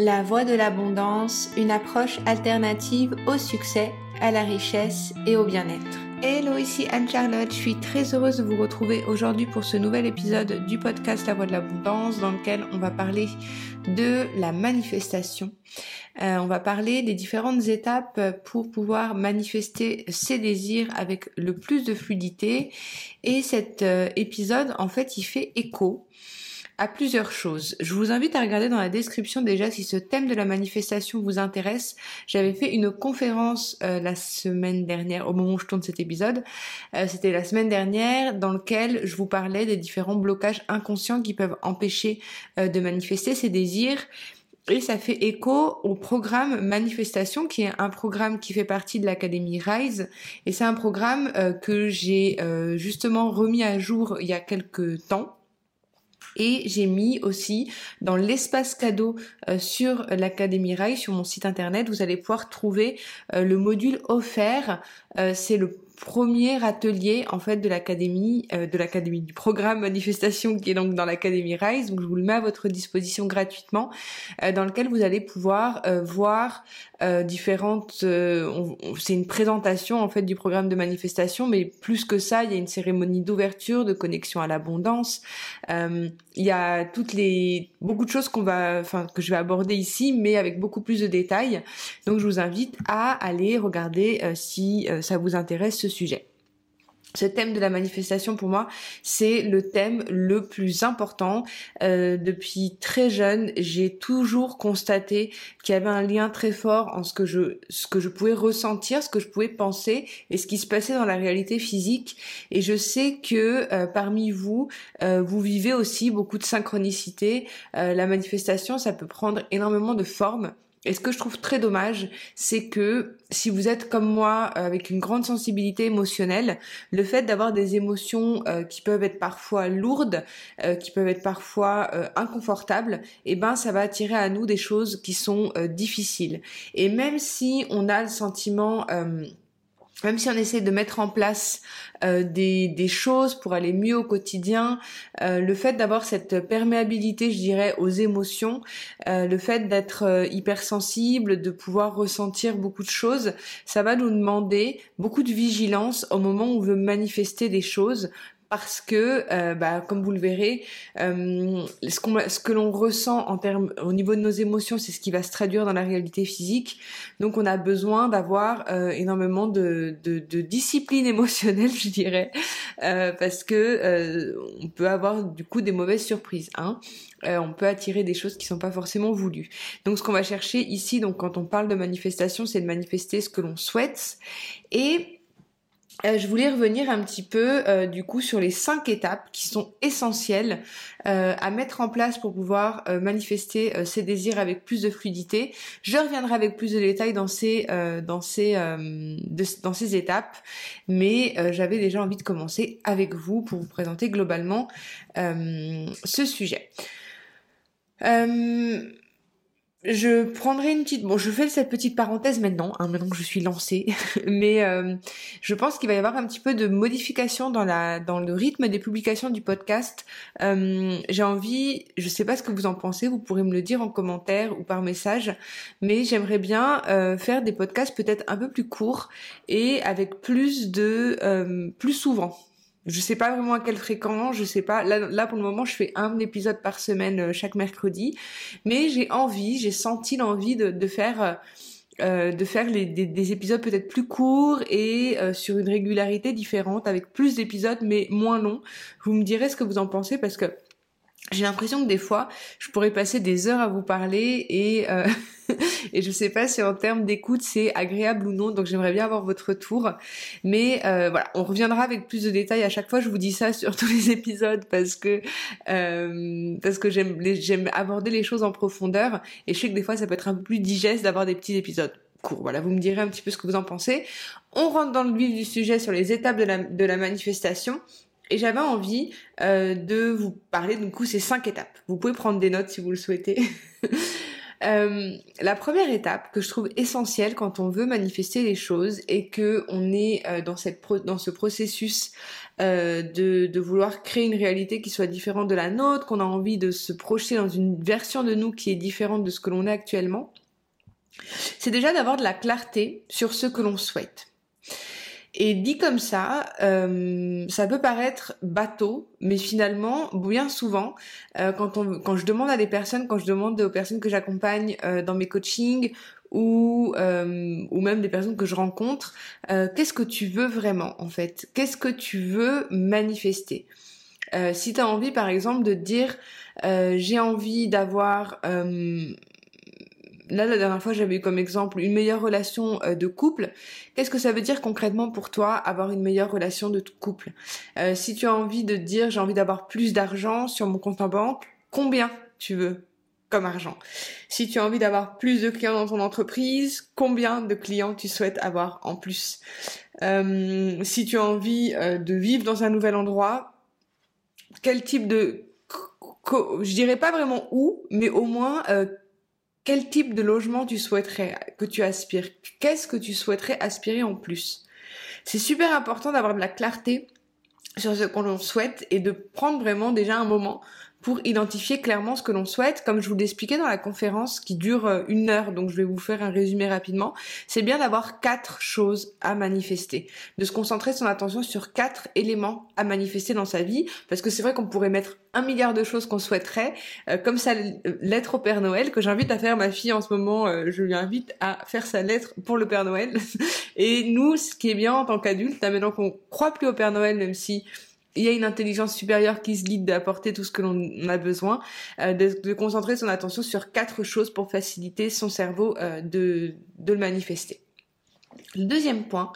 La voie de l'abondance, une approche alternative au succès, à la richesse et au bien-être. Hello, ici Anne-Charlotte, je suis très heureuse de vous retrouver aujourd'hui pour ce nouvel épisode du podcast La voie de l'abondance dans lequel on va parler de la manifestation. Euh, on va parler des différentes étapes pour pouvoir manifester ses désirs avec le plus de fluidité et cet euh, épisode en fait il fait écho à plusieurs choses. Je vous invite à regarder dans la description déjà si ce thème de la manifestation vous intéresse. J'avais fait une conférence euh, la semaine dernière, au moment où je tourne cet épisode. Euh, c'était la semaine dernière dans lequel je vous parlais des différents blocages inconscients qui peuvent empêcher euh, de manifester ses désirs. Et ça fait écho au programme Manifestation, qui est un programme qui fait partie de l'Académie Rise. Et c'est un programme que j'ai justement remis à jour il y a quelques temps et j'ai mis aussi dans l'espace cadeau euh, sur l'Académie Rail, sur mon site internet, vous allez pouvoir trouver euh, le module offert. Euh, c'est le premier atelier en fait de l'académie de l'académie du programme manifestation qui est donc dans l'académie Rise donc je vous le mets à votre disposition gratuitement dans lequel vous allez pouvoir voir euh, différentes. Euh, c'est une présentation en fait du programme de manifestation, mais plus que ça, il y a une cérémonie d'ouverture, de connexion à l'abondance. Euh, il y a toutes les beaucoup de choses qu'on va, enfin que je vais aborder ici, mais avec beaucoup plus de détails. Donc je vous invite à aller regarder si ça vous intéresse ce sujet. Ce thème de la manifestation pour moi, c'est le thème le plus important. Euh, depuis très jeune, j'ai toujours constaté qu'il y avait un lien très fort en ce que je ce que je pouvais ressentir, ce que je pouvais penser et ce qui se passait dans la réalité physique. Et je sais que euh, parmi vous, euh, vous vivez aussi beaucoup de synchronicité. la manifestation, ça peut prendre énormément de formes. Et ce que je trouve très dommage, c'est que si vous êtes comme moi euh, avec une grande sensibilité émotionnelle, le fait d'avoir des émotions euh, qui peuvent être parfois lourdes, euh, qui peuvent être parfois inconfortables, eh ben ça va attirer à nous des choses qui sont difficiles. Et même si on a le sentiment même si on essaie de mettre en place euh, des, choses pour aller mieux au quotidien, euh, le fait d'avoir cette perméabilité, je dirais, aux émotions, euh, le fait d'être hypersensible, de pouvoir ressentir beaucoup de choses, ça va nous demander beaucoup de vigilance au moment où on veut manifester des choses parce que, euh, bah, comme vous le verrez, euh, ce, ce que l'on ressent en termes, au niveau de nos émotions, c'est ce qui va se traduire dans la réalité physique. Donc, on a besoin d'avoir euh, énormément de, de, de, discipline émotionnelle, je dirais, parce que on peut avoir du coup des mauvaises surprises. Hein. on peut attirer des choses qui sont pas forcément voulues. Donc, ce qu'on va chercher ici, donc quand on parle de manifestation, c'est de manifester ce que l'on souhaite et euh, je voulais revenir un petit peu euh, du coup sur les cinq étapes qui sont essentielles euh, à mettre en place pour pouvoir manifester ses désirs avec plus de fluidité. Je reviendrai avec plus de détails dans ces dans ces dans ces étapes, mais j'avais déjà envie de commencer avec vous pour vous présenter globalement ce sujet. Je prendrai une petite... Bon, je fais cette petite parenthèse maintenant, hein, maintenant que je suis lancée, mais euh, je pense qu'il va y avoir un petit peu de modification dans la dans le rythme des publications du podcast. Euh, J'ai envie, je sais pas ce que vous en pensez, vous pourrez me le dire en commentaire ou par message, mais j'aimerais bien euh, faire des podcasts peut-être un peu plus courts et avec plus de plus souvent je sais pas vraiment à quelle fréquence, je sais pas. Là, là pour le moment, je fais un épisode par semaine euh, chaque mercredi, mais j'ai envie, j'ai senti l'envie de, de faire. Euh, euh de faire les, des, épisodes peut-être plus courts et euh, sur une régularité différente avec plus d'épisodes mais moins longs. Vous me direz ce que vous en pensez parce que j'ai l'impression que des fois, je pourrais passer des heures à vous parler et euh, et je sais pas si en termes d'écoute c'est agréable ou non. Donc j'aimerais bien avoir votre retour. Mais euh, voilà, on reviendra avec plus de détails à chaque fois. Je vous dis ça sur tous les épisodes parce que euh, parce que j'aime j'aime aborder les choses en profondeur et je sais que des fois ça peut être un peu plus digeste d'avoir des petits épisodes courts. Voilà, vous me direz un petit peu ce que vous en pensez. On rentre dans le vif du sujet sur les étapes de la, de la manifestation. Et j'avais envie euh, de vous parler du coup ces cinq étapes. Vous pouvez prendre des notes si vous le souhaitez. Euh, la première étape que je trouve essentielle quand on veut manifester les choses et que on est euh, dans cette dans ce processus euh, de, de vouloir créer une réalité qui soit différente de la nôtre, qu'on a envie de se projeter dans une version de nous qui est différente de ce que l'on est actuellement, c'est déjà d'avoir de la clarté sur ce que l'on souhaite. Et dit comme ça, euh, ça peut paraître bateau, mais finalement, bien souvent, euh, quand, on, quand je demande à des personnes, quand je demande aux personnes que j'accompagne euh, dans mes coachings ou ou même des personnes que je rencontre, qu'est-ce que tu veux vraiment en fait? Qu'est-ce que tu veux manifester? Si tu as envie, par exemple, de dire j'ai envie d'avoir là, la dernière fois, j'avais eu comme exemple une meilleure relation euh, de couple. Qu'est-ce que ça veut dire concrètement pour toi avoir une meilleure relation de couple? Euh, Si tu as envie de dire j'ai envie d'avoir plus d'argent sur mon compte en banque, combien tu veux comme argent? Si tu as envie d'avoir plus de clients dans ton entreprise, combien de clients tu souhaites avoir en plus? Euh, Si tu as envie de vivre dans un nouvel endroit, quel type de je dirais pas vraiment où, mais au moins quel type de logement tu souhaiterais, que tu aspires? Qu'est-ce que tu souhaiterais aspirer en plus? C'est super important d'avoir de la clarté sur ce qu'on souhaite et de prendre vraiment déjà un moment pour identifier clairement ce que l'on souhaite. Comme je vous l'expliquais dans la conférence qui dure euh, une heure, donc je vais vous faire un résumé rapidement, c'est bien d'avoir quatre choses à manifester, de se concentrer son attention sur quatre éléments à manifester dans sa vie, parce que c'est vrai qu'on pourrait mettre un milliard de choses qu'on souhaiterait, euh, comme sa lettre au Père Noël, que j'invite à faire ma fille en ce moment, euh, je lui invite à faire sa lettre pour le Père Noël. Et nous, ce qui est bien en tant qu'adulte, maintenant qu'on croit plus au Père Noël, même si il y a une intelligence supérieure qui se guide d'apporter tout ce que l'on a besoin, euh, de, concentrer son attention sur quatre choses pour faciliter son cerveau euh, de, de le manifester. Le deuxième point,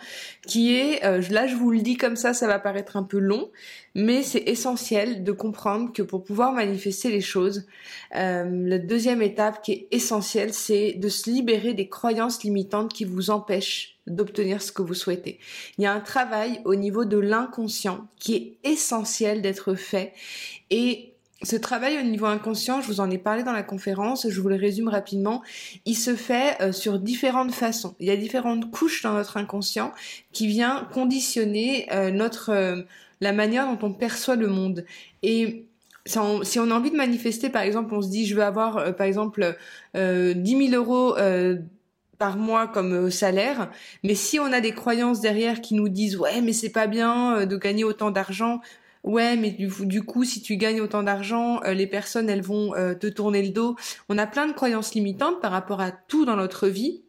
qui est, euh, là je vous le dis comme ça, ça va paraître un peu long, mais c'est essentiel de comprendre que pour pouvoir manifester les choses, la deuxième étape qui est essentielle, c'est de se libérer des croyances limitantes qui vous empêchent d'obtenir ce que vous souhaitez. Il y a un travail au niveau de l'inconscient qui est essentiel d'être fait et ce travail au niveau inconscient, je vous en ai parlé dans la conférence, je vous le résume rapidement, il se fait euh, sur différentes façons. Il y a différentes couches dans notre inconscient qui vient conditionner euh, notre euh, la manière dont on perçoit le monde. Et si on a envie de manifester, par exemple, on se dit je veux avoir, par exemple, euh, 10 000 euros par mois comme salaire, mais si on a des croyances derrière qui nous disent ouais mais c'est pas bien de gagner autant d'argent, ouais mais du, coup si tu gagnes autant d'argent euh, les personnes elles vont euh, te tourner le dos. On a plein de croyances limitantes par rapport à tout dans notre vie.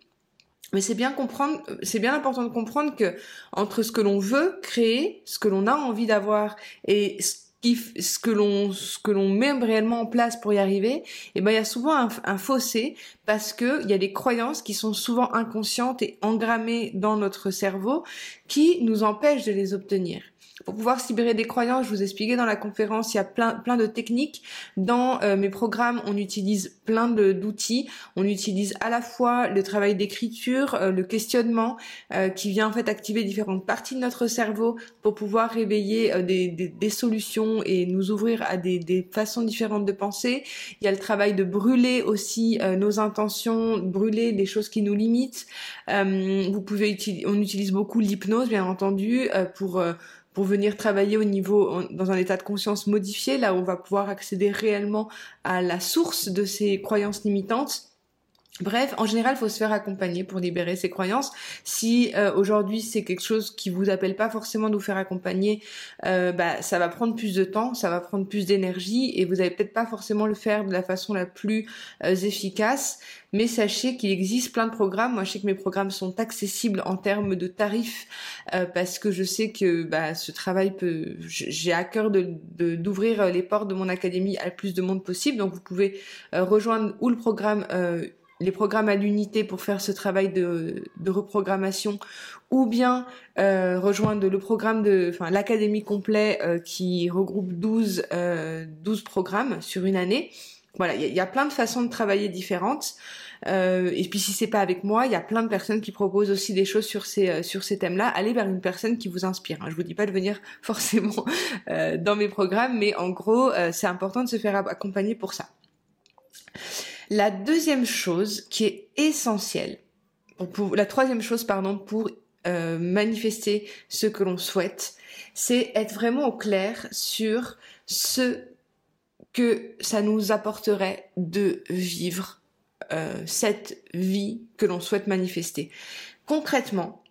Mais c'est bien comprendre c'est bien important de comprendre que entre ce que l'on veut créer ce que l'on a envie d'avoir et ce ce que l'on ce que l'on met réellement en place pour y arriver, et eh ben il y a souvent un, un fossé parce que il y a des croyances qui sont souvent inconscientes et engrammées dans notre cerveau qui nous empêchent de les obtenir. Pour pouvoir libérer des croyances, je vous expliquais dans la conférence, il y a plein, plein de techniques. Dans euh, mes programmes, on utilise plein d'outils. On utilise à la fois le travail d'écriture, euh, le questionnement, euh, qui vient en fait activer différentes parties de notre cerveau pour pouvoir réveiller des, des, des, solutions et nous ouvrir à des, des, façons différentes de penser. Il y a le travail de brûler aussi nos intentions, brûler des choses qui nous limitent. vous pouvez on utilise beaucoup l'hypnose, bien entendu, pour pour venir travailler au niveau dans un état de conscience modifié, là où on va pouvoir accéder réellement à la source de ces croyances limitantes. Bref, en général, il faut se faire accompagner pour libérer ses croyances. Si euh, aujourd'hui c'est quelque chose qui vous appelle pas forcément de vous faire accompagner, euh, bah, ça va prendre plus de temps, ça va prendre plus d'énergie et vous n'allez peut-être pas forcément le faire de la façon la plus euh, efficace. Mais sachez qu'il existe plein de programmes. Moi, je sais que mes programmes sont accessibles en termes de tarifs parce que je sais que bah, ce travail peut. J'ai à cœur de d'ouvrir les portes de mon académie à le plus de monde possible. Donc, vous pouvez rejoindre ou le programme les programmes à l'unité pour faire ce travail de, reprogrammation ou bien euh, rejoindre le programme de enfin l'académie complet euh, qui regroupe 12 12 euh, programmes sur une année. Voilà, il y, a plein de façons de travailler différentes. et puis si c'est pas avec moi, il y a plein de personnes qui proposent aussi des choses sur ces sur ces thèmes-là. Allez vers une personne qui vous inspire. Hein. Je vous dis pas de venir forcément dans mes programmes, mais en gros, c'est important de se faire accompagner pour ça. La deuxième chose qui est essentielle, la troisième chose, pardon, pour euh, manifester ce que l'on souhaite, c'est être vraiment au clair sur ce que ça nous apporterait de vivre euh, cette vie que l'on souhaite manifester. Concrètement,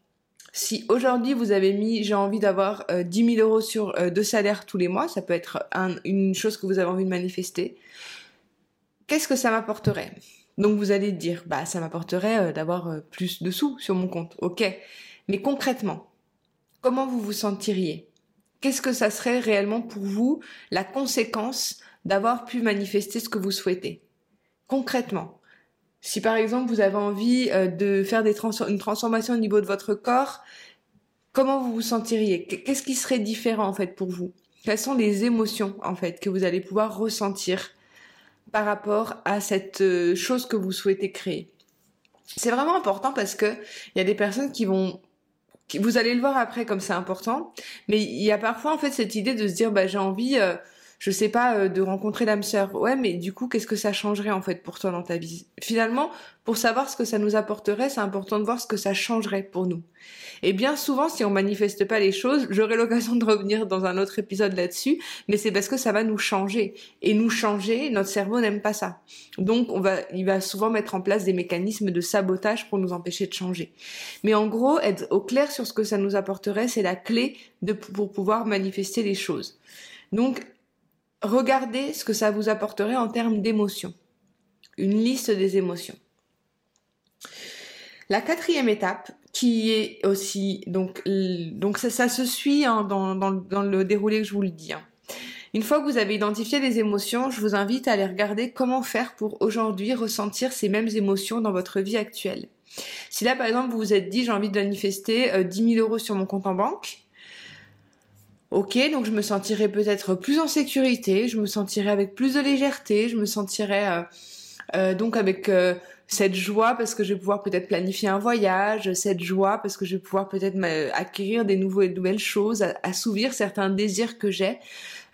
si aujourd'hui vous avez mis j'ai envie d'avoir euh, 10 000 euros euh, de salaire tous les mois, ça peut être une chose que vous avez envie de manifester, qu'est-ce que ça m'apporterait? Donc vous allez dire, bah ça m'apporterait euh, d'avoir euh, plus de sous sur mon compte, ok. Mais concrètement, comment vous vous sentiriez? Qu'est-ce que ça serait réellement pour vous la conséquence d'avoir pu manifester ce que vous souhaitez? Concrètement, si par exemple vous avez envie euh, de faire une transformation au niveau de votre corps, comment vous vous sentiriez? Qu'est-ce qui serait différent en fait pour vous? Quelles sont les émotions en fait que vous allez pouvoir ressentir par rapport à cette euh, chose que vous souhaitez créer. C'est vraiment important parce que il y a des personnes qui vont vous allez le voir après comme c'est important, mais il y a parfois en fait cette idée de se dire bah j'ai envie euh, je sais pas, euh, de rencontrer l'âme sœur. Ouais, mais du coup, qu'est-ce que ça changerait en fait pour toi dans ta vie? Finalement, pour savoir ce que ça nous apporterait, c'est important de voir ce que ça changerait pour nous. Et bien souvent, si on manifeste pas les choses, j'aurai l'occasion de revenir dans un autre épisode là-dessus, mais c'est parce que ça va nous changer. Et nous changer, notre cerveau n'aime pas ça. Donc, on va, il va souvent mettre en place des mécanismes de sabotage pour nous empêcher de changer. Mais en gros, être au clair sur ce que ça nous apporterait, c'est la clé de, pour pouvoir manifester les choses. Donc, regardez ce que ça vous apporterait en termes d'émotions. Une liste des émotions. La quatrième étape, qui est aussi donc ça, se suit hein, dans, dans, le déroulé que je vous le dis. Hein. Une fois que vous avez identifié les émotions, je vous invite à aller regarder comment faire pour aujourd'hui ressentir ces mêmes émotions dans votre vie actuelle. Si là par exemple vous vous êtes dit j'ai envie de manifester 10 euh, 000 euros sur mon compte en banque, Ok, donc je me sentirais peut-être plus en sécurité, je me sentirais avec plus de légèreté, je me sentirais euh, euh, donc avec euh, cette joie parce que je vais pouvoir peut-être planifier un voyage, cette joie parce que je vais pouvoir peut-être acquérir des nouvelles choses, assouvir certains désirs que j'ai.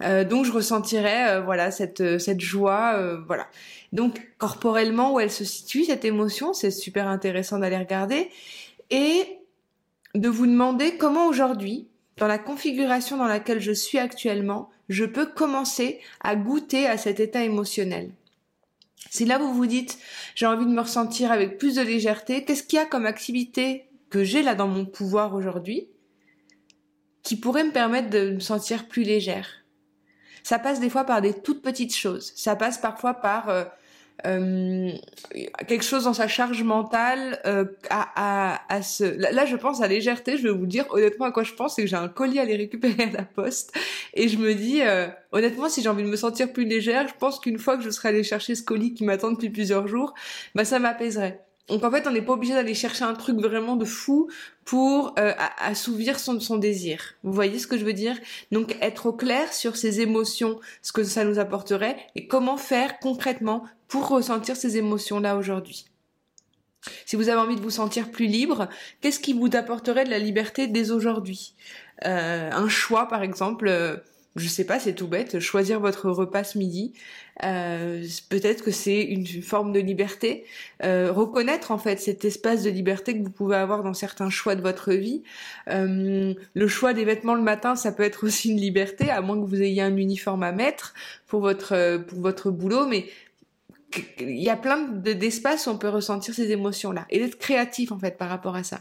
donc je ressentirais voilà cette cette joie, voilà. Donc corporellement où elle se situe cette émotion, c'est super intéressant d'aller regarder et de vous demander comment aujourd'hui dans la configuration dans laquelle je suis actuellement, je peux commencer à goûter à cet état émotionnel. Si là vous vous dites j'ai envie de me ressentir avec plus de légèreté, qu'est-ce qu'il y a comme activité que j'ai là dans mon pouvoir aujourd'hui qui pourrait me permettre de me sentir plus légère? Ça passe des fois par des toutes petites choses. Ça passe parfois par euh, euh, quelque chose dans sa charge mentale euh, à, à, à ce là, je pense à légèreté je vais vous dire honnêtement à quoi je pense c'est que j'ai un colis à les récupérer à la poste. Et je me dis euh, honnêtement si j'ai envie de me sentir plus légère je pense qu'une fois que je serai allée chercher ce colis qui m'attend depuis plusieurs jours bah ça m'apaiserait donc en fait, on n'est pas obligé d'aller chercher un truc vraiment de fou pour euh, assouvir son, désir. Vous voyez ce que je veux dire? Donc être au clair sur ses émotions, ce que ça nous apporterait et comment faire concrètement pour ressentir ces émotions-là aujourd'hui. Si vous avez envie de vous sentir plus libre, qu'est-ce qui vous apporterait de la liberté dès aujourd'hui? Euh, Un choix, par exemple. Je sais pas, c'est tout bête, choisir votre repas ce midi, euh, peut-être que c'est une, forme de liberté. Euh, reconnaître en fait cet espace de liberté que vous pouvez avoir dans certains choix de votre vie. Euh, le choix des vêtements le matin, ça peut être aussi une liberté, à moins que vous ayez un uniforme à mettre pour votre pour votre boulot, mais il y a plein d'espaces où on peut ressentir ces émotions-là et d'être créatif en fait par rapport à ça.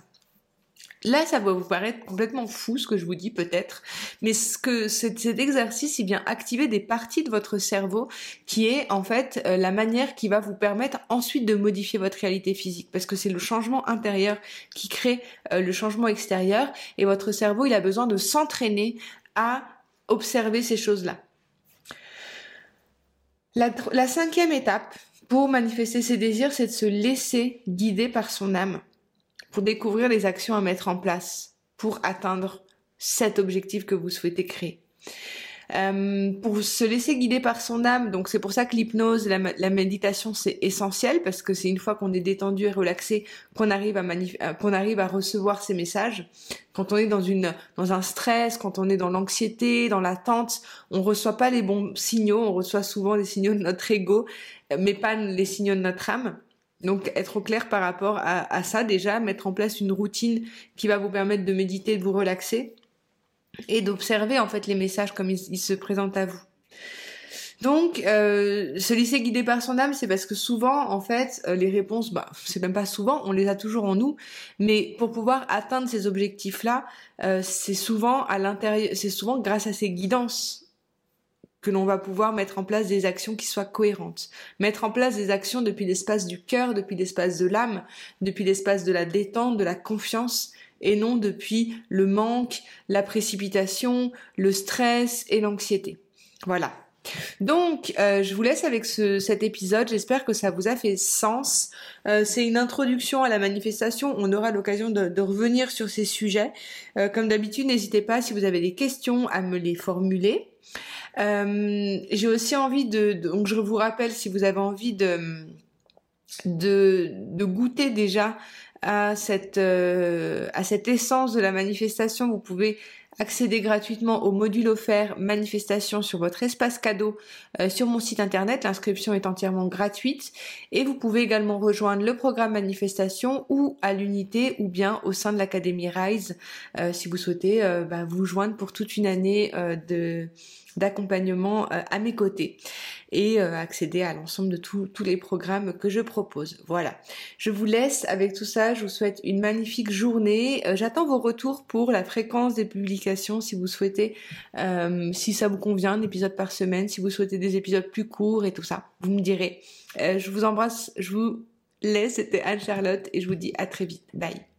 Là, ça va vous paraître complètement fou ce que je vous dis peut-être, mais ce que cet, exercice, il vient activer des parties de votre cerveau qui est en fait euh, la manière qui va vous permettre ensuite de modifier votre réalité physique, parce que c'est le changement intérieur qui crée euh, le changement extérieur, et votre cerveau, il a besoin de s'entraîner à observer ces choses-là. La, la cinquième étape pour manifester ses désirs, c'est de se laisser guider par son âme pour découvrir les actions à mettre en place pour atteindre cet objectif que vous souhaitez créer. Euh, pour se laisser guider par son âme, donc c'est pour ça que l'hypnose, la, la, méditation, c'est essentiel parce que c'est une fois qu'on est détendu et relaxé qu'on arrive à euh, qu'on arrive à recevoir ces messages. Quand on est dans une dans un stress, quand on est dans l'anxiété, dans l'attente, on reçoit pas les bons signaux, on reçoit souvent les signaux de notre ego, mais pas les signaux de notre âme. Donc être au clair par rapport à, ça déjà, mettre en place une routine qui va vous permettre de méditer, de vous relaxer et d'observer en fait les messages comme ils, se présentent à vous. Donc, euh, se laisser guider par son âme, c'est parce que souvent, en fait, euh, les réponses, bah, c'est même pas souvent, on les a toujours en nous, mais pour pouvoir atteindre ces objectifs-là, euh, c'est souvent à l'intérieur, c'est souvent grâce à ces guidances que l'on va pouvoir mettre en place des actions qui soient cohérentes. Mettre en place des actions depuis l'espace du cœur, depuis l'espace de l'âme, depuis l'espace de la détente, de la confiance, et non depuis le manque, la précipitation, le stress et l'anxiété. Voilà. Donc, euh, je vous laisse avec ce, cet épisode. J'espère que ça vous a fait sens. Euh, c'est une introduction à la manifestation. On aura l'occasion de, revenir sur ces sujets. Euh, comme d'habitude, n'hésitez pas si vous avez des questions à me les formuler. J'ai aussi envie de, donc je vous rappelle si vous avez envie de de, de goûter déjà à cette, euh, à cette essence de la manifestation, vous pouvez accéder gratuitement au module offert manifestation sur votre espace cadeau euh, sur mon site internet. L'inscription est entièrement gratuite et vous pouvez également rejoindre le programme manifestation ou à l'unité ou bien au sein de l'académie Rise euh, si vous souhaitez bah, vous joindre pour toute une année de d'accompagnement euh, à mes côtés et euh, accéder à l'ensemble de tous les programmes que je propose. Voilà. Je vous laisse avec tout ça. Je vous souhaite une magnifique journée. Euh, j'attends vos retours pour la fréquence des publications si vous souhaitez, si ça vous convient, un épisode par semaine, si vous souhaitez des épisodes plus courts et tout ça. Vous me direz. je vous embrasse. Je vous laisse. C'était Anne-Charlotte et je vous dis à très vite. Bye.